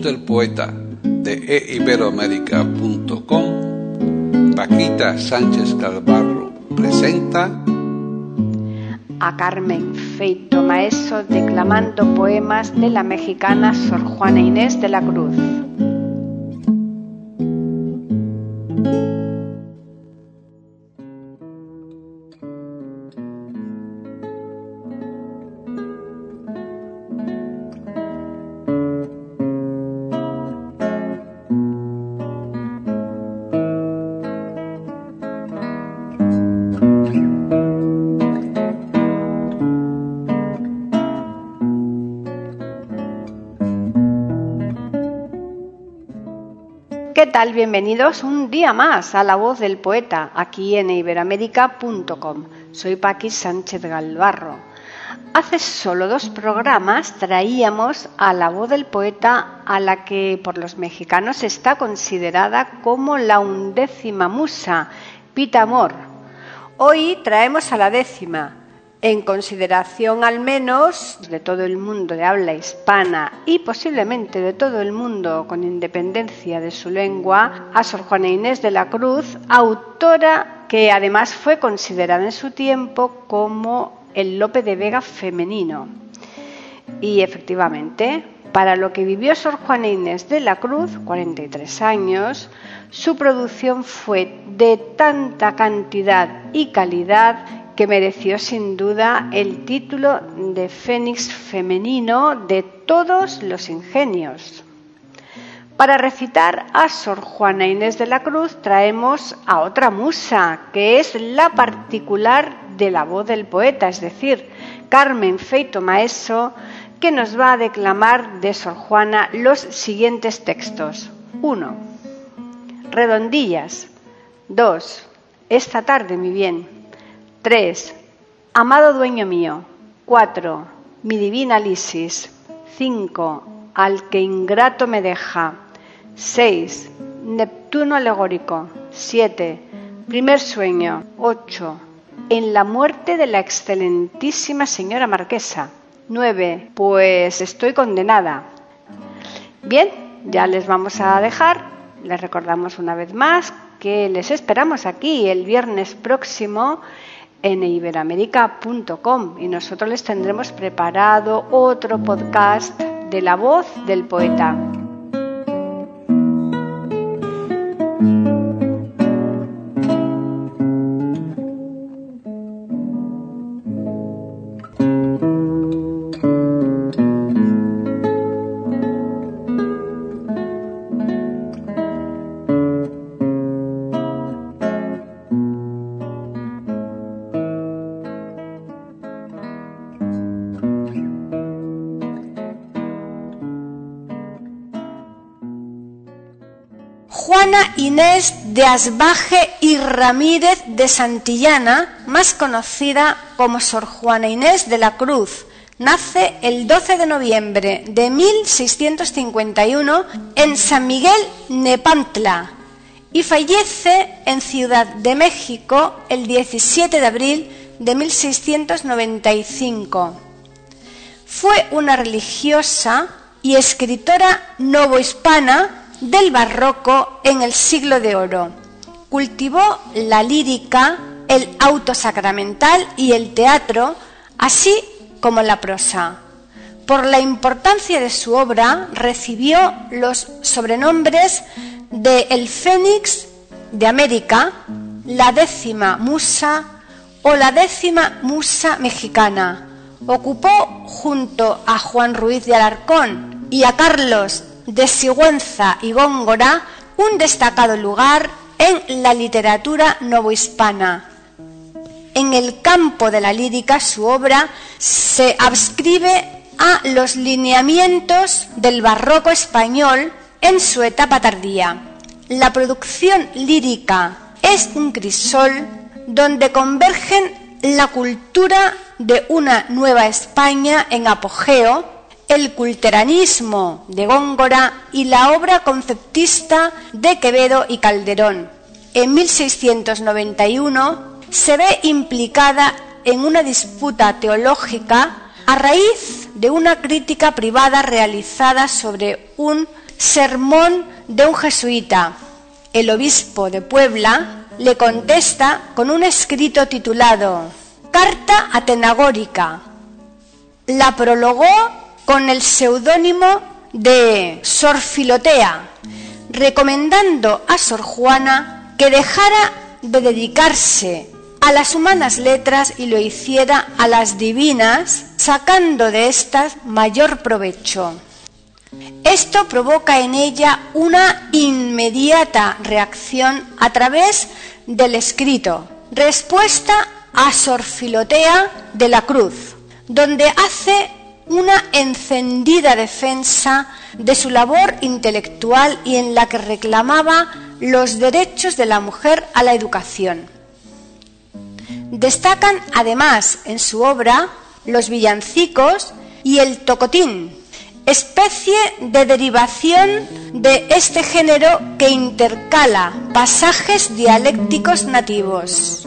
Del poeta de eiberoamérica.com, Paquita Sánchez Calvarro presenta a Carmen Feito Maeso declamando poemas de la mexicana Sor Juana Inés de la Cruz. Bienvenidos un día más a La Voz del Poeta, aquí en iberoamérica.com. Soy Paqui Sánchez Galvarro. Hace solo dos programas traíamos a La Voz del Poeta a la que por los mexicanos está considerada como la undécima musa, Pita Amor. Hoy traemos a la décima, en consideración al menos de todo el mundo de habla hispana y posiblemente de todo el mundo con independencia de su lengua, a Sor Juana Inés de la Cruz, autora que además fue considerada en su tiempo como el Lope de Vega femenino. Y efectivamente, para lo que vivió Sor Juana Inés de la Cruz, 43 años, su producción fue de tanta cantidad y calidad que mereció sin duda el título de Fénix femenino de todos los ingenios. Para recitar a Sor Juana Inés de la Cruz traemos a otra musa, que es la particular de la voz del poeta, es decir, Carmen Feito Maeso, que nos va a declamar de Sor Juana los siguientes textos. 1. Redondillas. 2. Esta tarde, mi bien. 3. Amado dueño mío. 4. Mi divina Lisis. 5. Al que ingrato me deja. 6. Neptuno alegórico. 7. Primer sueño. 8. En la muerte de la excelentísima señora marquesa. 9. Pues estoy condenada. Bien, ya les vamos a dejar. Les recordamos una vez más que les esperamos aquí el viernes próximo en iberoamérica.com y nosotros les tendremos preparado otro podcast de la voz del poeta. De Asbaje y Ramírez de Santillana, más conocida como Sor Juana Inés de la Cruz, nace el 12 de noviembre de 1651 en San Miguel Nepantla y fallece en Ciudad de México el 17 de abril de 1695. Fue una religiosa y escritora novohispana del barroco en el siglo de oro. Cultivó la lírica, el auto sacramental y el teatro, así como la prosa. Por la importancia de su obra recibió los sobrenombres de El Fénix de América, la décima musa o la décima musa mexicana. Ocupó junto a Juan Ruiz de Alarcón y a Carlos de Sigüenza y Góngora un destacado lugar en la literatura novohispana. en el campo de la lírica su obra se adscribe a los lineamientos del barroco español en su etapa tardía. La producción lírica es un crisol donde convergen la cultura de una nueva España en apogeo, el culteranismo de Góngora y la obra conceptista de Quevedo y Calderón. En 1691 se ve implicada en una disputa teológica a raíz de una crítica privada realizada sobre un sermón de un jesuita. El obispo de Puebla le contesta con un escrito titulado Carta Atenagórica. La prologó con el seudónimo de Sor Filotea, recomendando a Sor Juana que dejara de dedicarse a las humanas letras y lo hiciera a las divinas, sacando de éstas mayor provecho. Esto provoca en ella una inmediata reacción a través del escrito, respuesta a Sor Filotea de la Cruz, donde hace una encendida defensa de su labor intelectual y en la que reclamaba los derechos de la mujer a la educación. Destacan además en su obra los villancicos y el tocotín, especie de derivación de este género que intercala pasajes dialécticos nativos.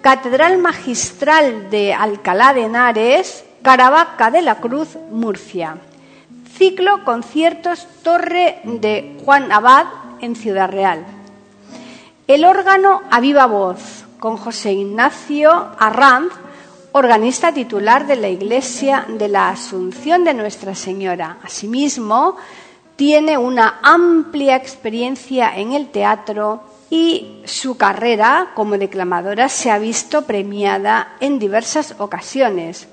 Catedral Magistral de Alcalá de Henares, Caravaca de la Cruz, Murcia. Ciclo Conciertos Torre de Juan Abad en Ciudad Real. El órgano a viva voz con José Ignacio Arranz, organista titular de la Iglesia de la Asunción de Nuestra Señora. Asimismo, tiene una amplia experiencia en el teatro y su carrera como declamadora se ha visto premiada en diversas ocasiones.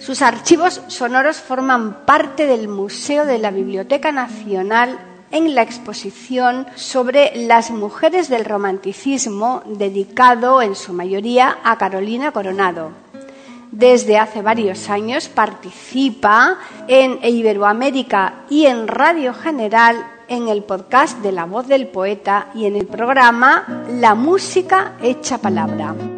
Sus archivos sonoros forman parte del Museo de la Biblioteca Nacional en la exposición sobre las mujeres del romanticismo dedicado en su mayoría a Carolina Coronado. Desde hace varios años participa en Iberoamérica y en Radio General en el podcast de La Voz del Poeta y en el programa La Música Hecha Palabra.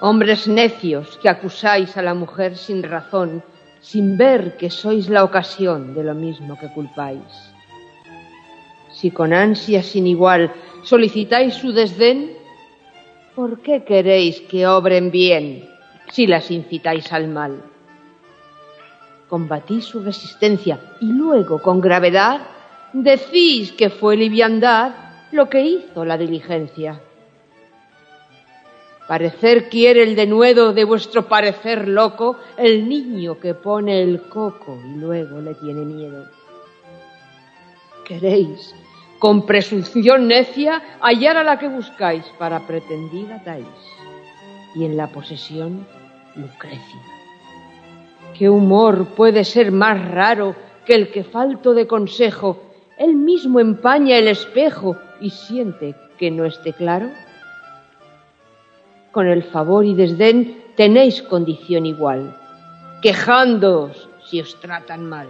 Hombres necios que acusáis a la mujer sin razón, sin ver que sois la ocasión de lo mismo que culpáis. Si con ansia sin igual solicitáis su desdén, ¿por qué queréis que obren bien si las incitáis al mal? Combatís su resistencia y luego con gravedad decís que fue liviandad lo que hizo la diligencia. Parecer quiere el denuedo de vuestro parecer loco el niño que pone el coco y luego le tiene miedo. Queréis, con presunción necia, hallar a la que buscáis para pretendida Tais y en la posesión Lucrecia. ¿Qué humor puede ser más raro que el que falto de consejo, él mismo empaña el espejo y siente que no esté claro? Con el favor y desdén tenéis condición igual, quejándoos si os tratan mal,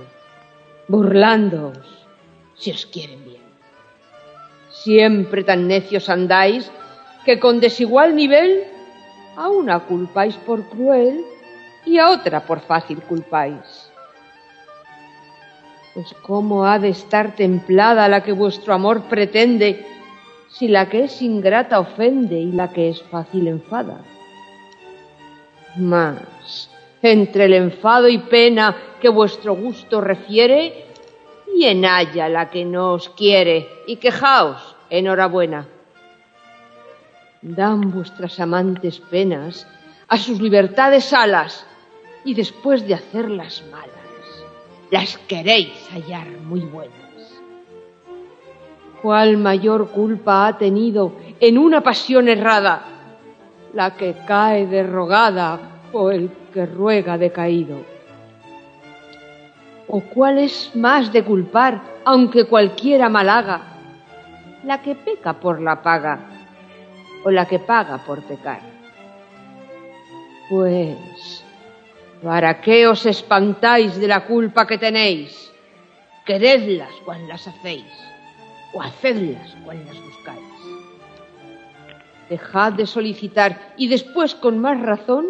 burlándoos si os quieren bien. Siempre tan necios andáis que con desigual nivel a una culpáis por cruel y a otra por fácil culpáis. Pues cómo ha de estar templada la que vuestro amor pretende si la que es ingrata ofende y la que es fácil enfada. Mas, entre el enfado y pena que vuestro gusto refiere, bien haya la que no os quiere y quejaos, enhorabuena. Dan vuestras amantes penas a sus libertades alas y después de hacerlas malas, las queréis hallar muy buenas. ¿Cuál mayor culpa ha tenido en una pasión errada? La que cae derrogada o el que ruega decaído. ¿O cuál es más de culpar, aunque cualquiera mal haga? La que peca por la paga o la que paga por pecar. Pues, ¿para qué os espantáis de la culpa que tenéis? Queredlas cuando las hacéis o hacedlas cual las buscáis. Dejad de solicitar y después con más razón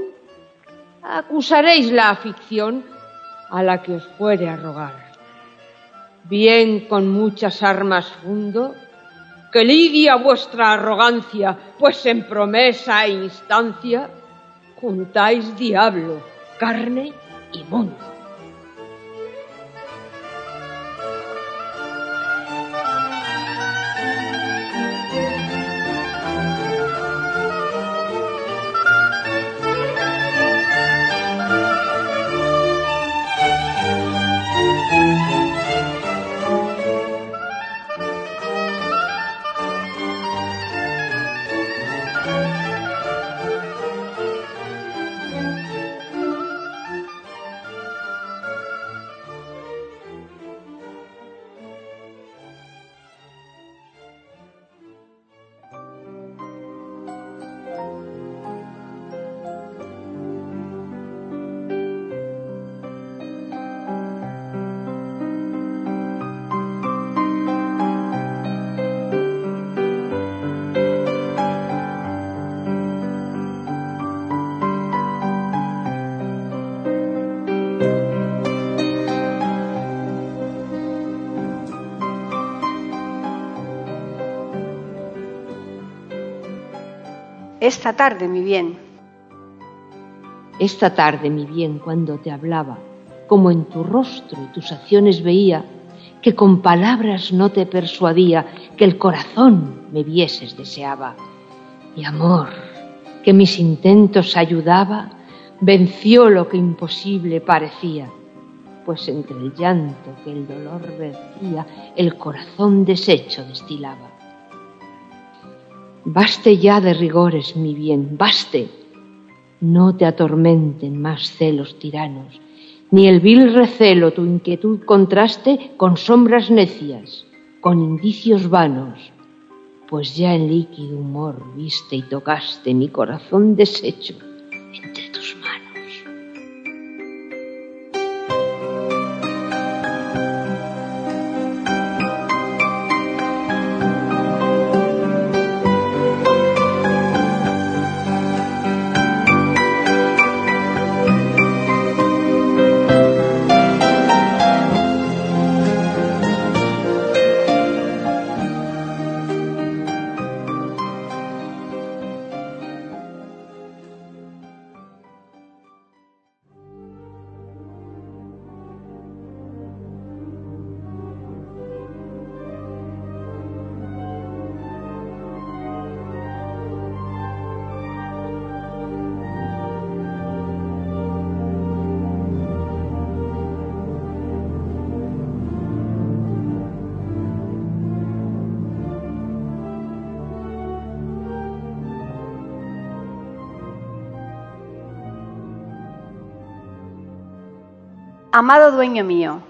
acusaréis la afición a la que os fuere a rogar. Bien con muchas armas fundo, que lidia vuestra arrogancia, pues en promesa e instancia juntáis diablo carne y mundo. Esta tarde, mi bien. Esta tarde, mi bien, cuando te hablaba, como en tu rostro y tus acciones veía, que con palabras no te persuadía, que el corazón me vieses deseaba. Y amor, que mis intentos ayudaba, venció lo que imposible parecía, pues entre el llanto que el dolor vertía, el corazón deshecho destilaba. Baste ya de rigores, mi bien, baste. No te atormenten más celos tiranos, ni el vil recelo tu inquietud contraste con sombras necias, con indicios vanos, pues ya en líquido humor viste y tocaste mi corazón deshecho Amado dueño mío.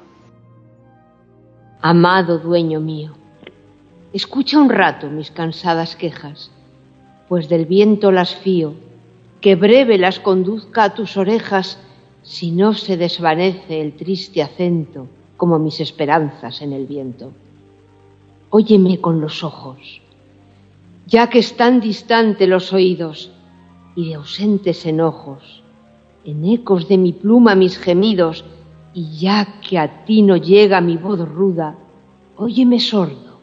Amado dueño mío, escucha un rato mis cansadas quejas, pues del viento las fío, que breve las conduzca a tus orejas, si no se desvanece el triste acento como mis esperanzas en el viento. Óyeme con los ojos, ya que están distante los oídos y de ausentes enojos, en ecos de mi pluma mis gemidos, y ya que a ti no llega mi voz ruda, óyeme sordo,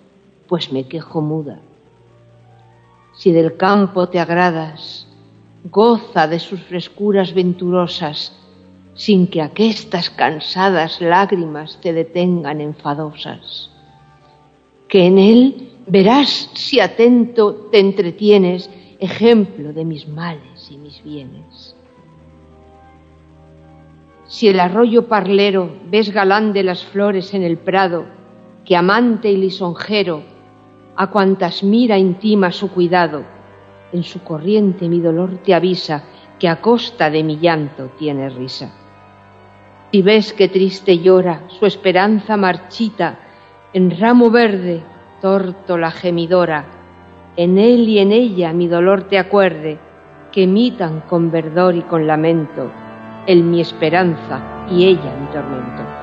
pues me quejo muda. Si del campo te agradas, goza de sus frescuras venturosas, sin que aquestas cansadas lágrimas te detengan enfadosas. Que en él verás si atento te entretienes, ejemplo de mis males y mis bienes. Si el arroyo parlero ves galán de las flores en el prado, que amante y lisonjero a cuantas mira intima su cuidado, en su corriente mi dolor te avisa que a costa de mi llanto tiene risa. Si ves que triste llora su esperanza marchita, en ramo verde, tórtola gemidora, en él y en ella mi dolor te acuerde, que imitan con verdor y con lamento él mi esperanza y ella mi tormento.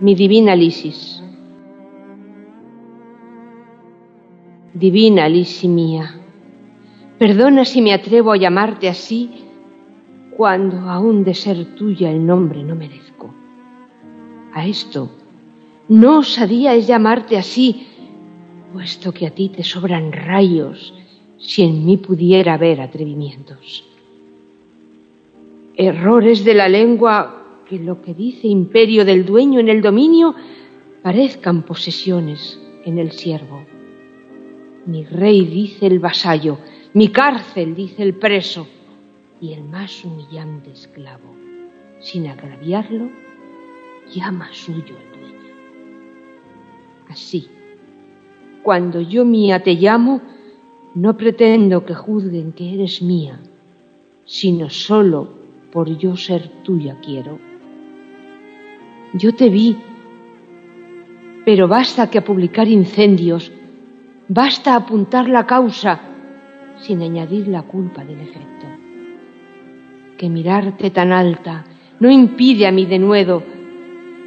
mi divina Lisis. Divina Lisi mía, perdona si me atrevo a llamarte así cuando aún de ser tuya el nombre no merezco. A esto, no osadía es llamarte así, puesto que a ti te sobran rayos si en mí pudiera haber atrevimientos. Errores de la lengua que lo que dice imperio del dueño en el dominio parezcan posesiones en el siervo. Mi rey dice el vasallo, mi cárcel dice el preso, y el más humillante esclavo, sin agraviarlo, llama suyo el dueño. Así, cuando yo mía te llamo, no pretendo que juzguen que eres mía, sino solo por yo ser tuya quiero yo te vi, pero basta que a publicar incendios, basta apuntar la causa sin añadir la culpa del efecto. Que mirarte tan alta no impide a mi denuedo,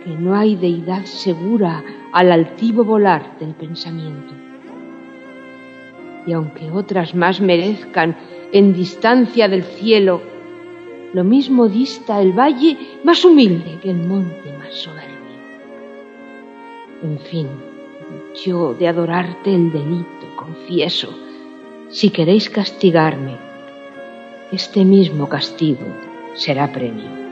que no hay deidad segura al altivo volar del pensamiento. Y aunque otras más merezcan en distancia del cielo, lo mismo dista el valle más humilde que el monte más soberbio. En fin, yo de adorarte el delito confieso, si queréis castigarme, este mismo castigo será premio.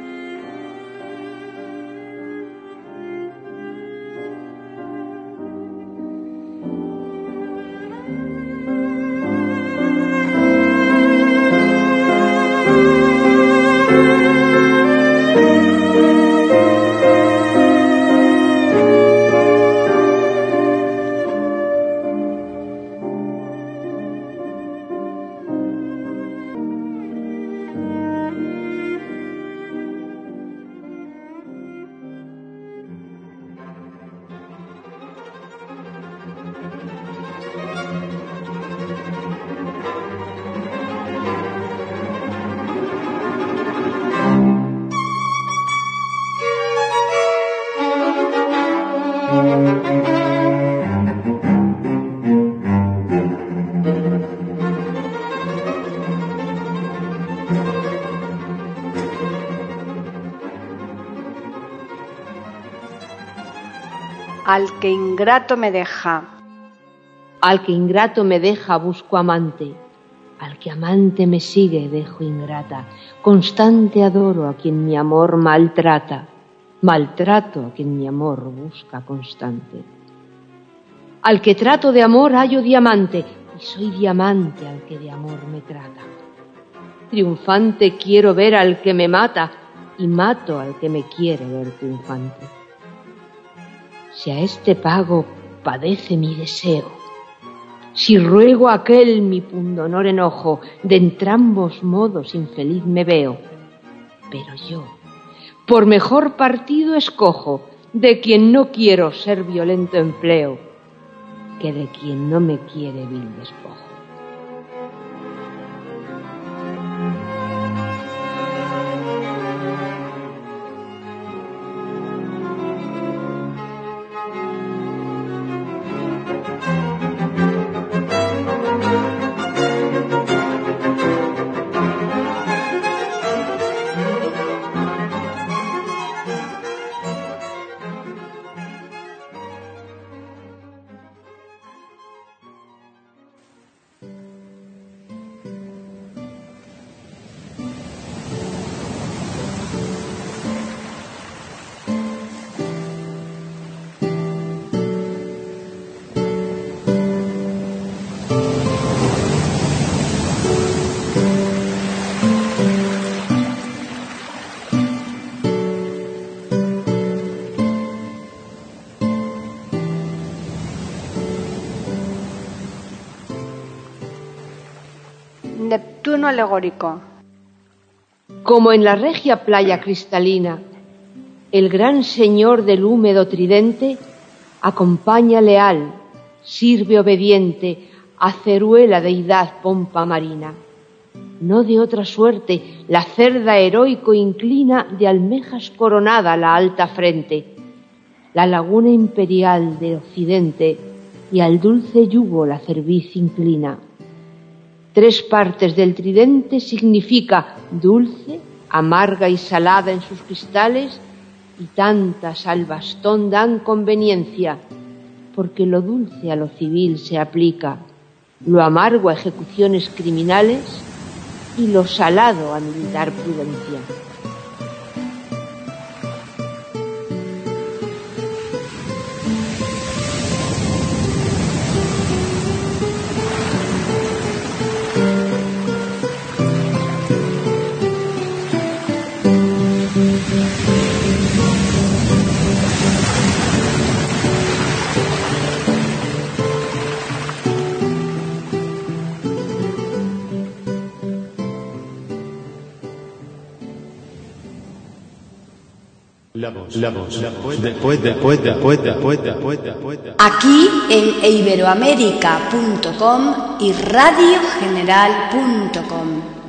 Ingrato me deja. Al que ingrato me deja busco amante, al que amante me sigue dejo ingrata, constante adoro a quien mi amor maltrata, maltrato a quien mi amor busca constante. Al que trato de amor hallo diamante, y soy diamante al que de amor me trata. Triunfante quiero ver al que me mata, y mato al que me quiere ver triunfante si a este pago padece mi deseo, si ruego aquel mi pundonor enojo, de entrambos modos infeliz me veo. Pero yo, por mejor partido escojo de quien no quiero ser violento empleo, que de quien no me quiere vil despojo. Alegórico. Como en la regia playa cristalina, el gran señor del húmedo tridente acompaña leal, sirve obediente a ceruela deidad pompa marina. No de otra suerte la cerda heroico inclina de almejas coronada la alta frente, la laguna imperial de occidente y al dulce yugo la cerviz inclina. Tres partes del tridente significa dulce, amarga y salada en sus cristales y tantas al bastón dan conveniencia, porque lo dulce a lo civil se aplica, lo amargo a ejecuciones criminales y lo salado a militar prudencia. Aquí en iberoamérica.com y radiogeneral.com.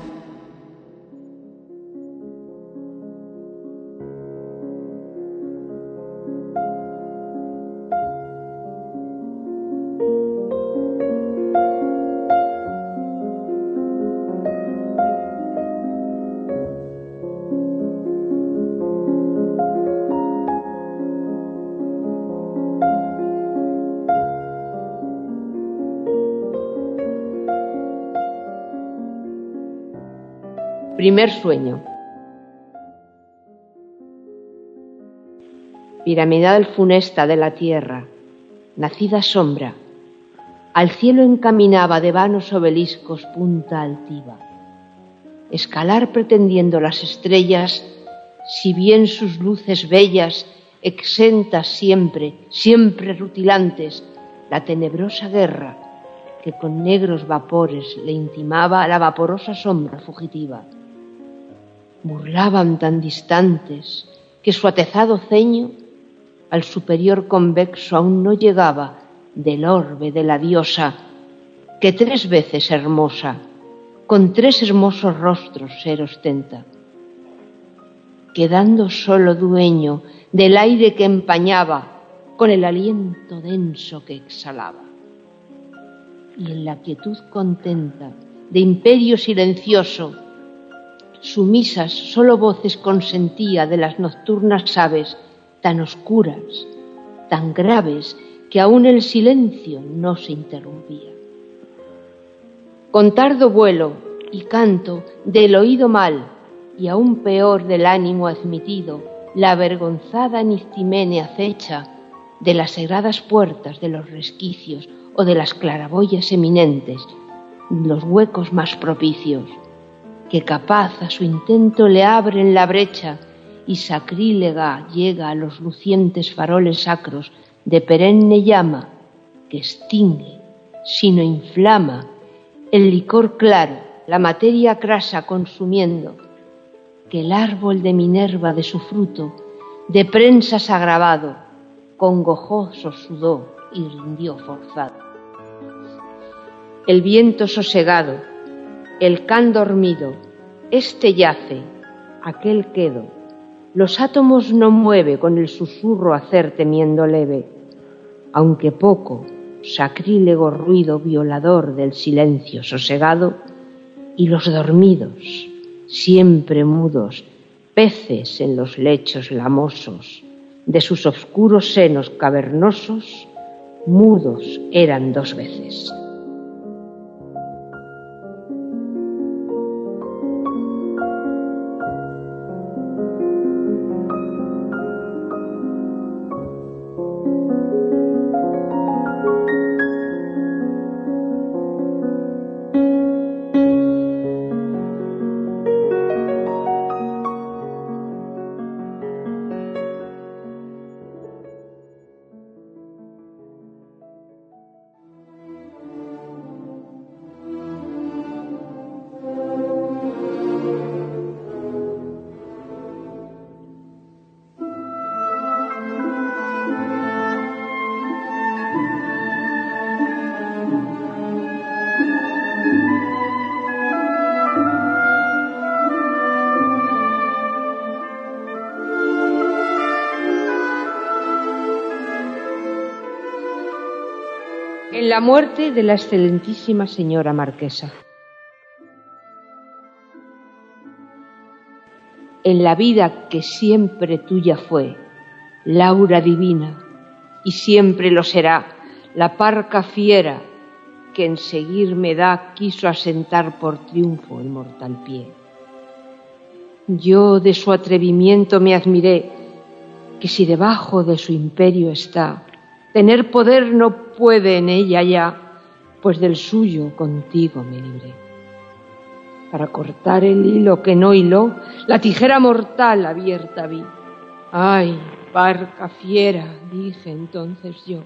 Primer sueño. Piramidal funesta de la tierra, nacida sombra, al cielo encaminaba de vanos obeliscos punta altiva. Escalar pretendiendo las estrellas, si bien sus luces bellas, exentas siempre, siempre rutilantes, la tenebrosa guerra que con negros vapores le intimaba la vaporosa sombra fugitiva burlaban tan distantes que su atezado ceño al superior convexo aún no llegaba del orbe de la diosa, que tres veces hermosa, con tres hermosos rostros ser ostenta, quedando solo dueño del aire que empañaba con el aliento denso que exhalaba. Y en la quietud contenta de imperio silencioso, sumisas solo voces consentía de las nocturnas aves tan oscuras, tan graves, que aún el silencio no se interrumpía. Con tardo vuelo y canto del oído mal y aún peor del ánimo admitido, la avergonzada Nistimene acecha de las sagradas puertas de los resquicios o de las claraboyas eminentes, los huecos más propicios que capaz a su intento le abren la brecha y sacrílega llega a los lucientes faroles sacros de perenne llama que extingue, sino inflama el licor claro, la materia crasa consumiendo, que el árbol de Minerva de su fruto de prensas agravado, con gojoso sudó y rindió forzado. El viento sosegado, el can dormido, este yace, aquel quedo. Los átomos no mueve con el susurro hacer temiendo leve, aunque poco, sacrílego ruido violador del silencio sosegado, y los dormidos, siempre mudos, peces en los lechos lamosos, de sus oscuros senos cavernosos, mudos eran dos veces. La muerte de la excelentísima señora marquesa. En la vida que siempre tuya fue, Laura divina, y siempre lo será, la parca fiera que en seguirme da quiso asentar por triunfo el mortal pie. Yo de su atrevimiento me admiré, que si debajo de su imperio está, tener poder no puede en ella ya, pues del suyo contigo me libré. Para cortar el hilo que no hiló, la tijera mortal abierta vi. Ay, barca fiera, dije entonces yo.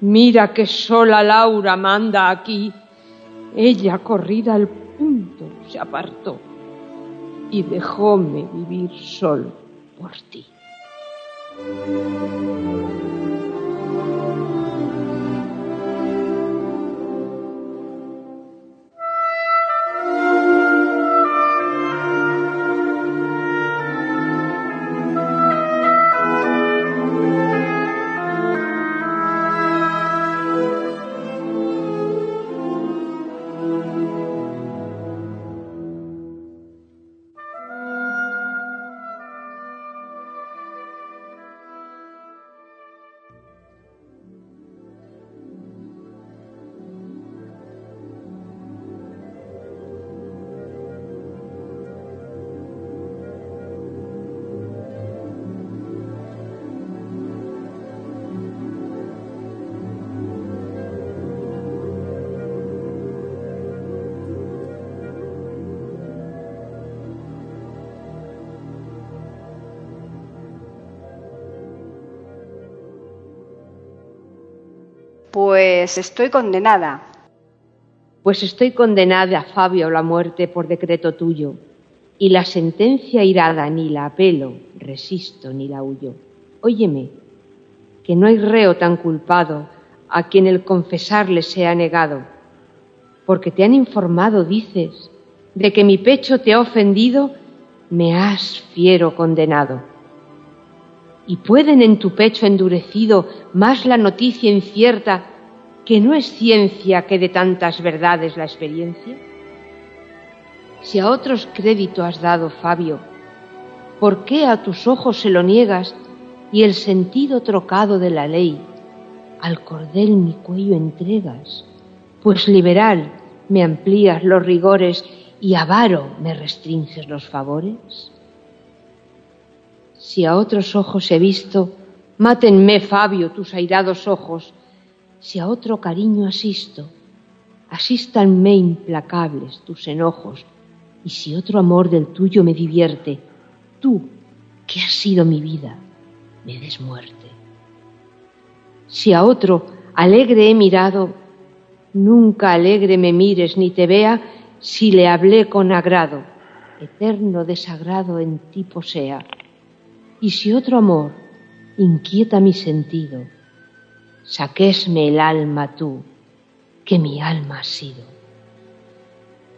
Mira que sola Laura manda aquí. Ella, corrida al punto, se apartó y dejóme vivir solo por ti. Pues estoy condenada. Pues estoy condenada, Fabio, a la muerte por decreto tuyo, y la sentencia irada ni la apelo, resisto ni la huyo. Óyeme, que no hay reo tan culpado a quien el confesarle sea negado, porque te han informado, dices, de que mi pecho te ha ofendido, me has fiero condenado. Y pueden en tu pecho endurecido más la noticia incierta que no es ciencia que de tantas verdades la experiencia? Si a otros crédito has dado, Fabio, ¿por qué a tus ojos se lo niegas y el sentido trocado de la ley al cordel mi cuello entregas? Pues liberal me amplías los rigores y avaro me restringes los favores. Si a otros ojos he visto, mátenme, Fabio, tus airados ojos, si a otro cariño asisto, asístanme implacables tus enojos, y si otro amor del tuyo me divierte, tú, que has sido mi vida, me des muerte. Si a otro alegre he mirado, nunca alegre me mires ni te vea si le hablé con agrado, eterno desagrado en ti posea. Y si otro amor inquieta mi sentido, saquésme el alma tú, que mi alma has sido.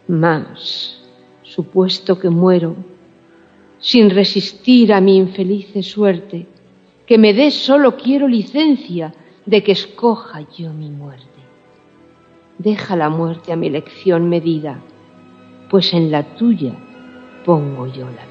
Mas, supuesto que muero, sin resistir a mi infelice suerte, que me des solo quiero licencia de que escoja yo mi muerte. Deja la muerte a mi elección medida, pues en la tuya pongo yo la vida.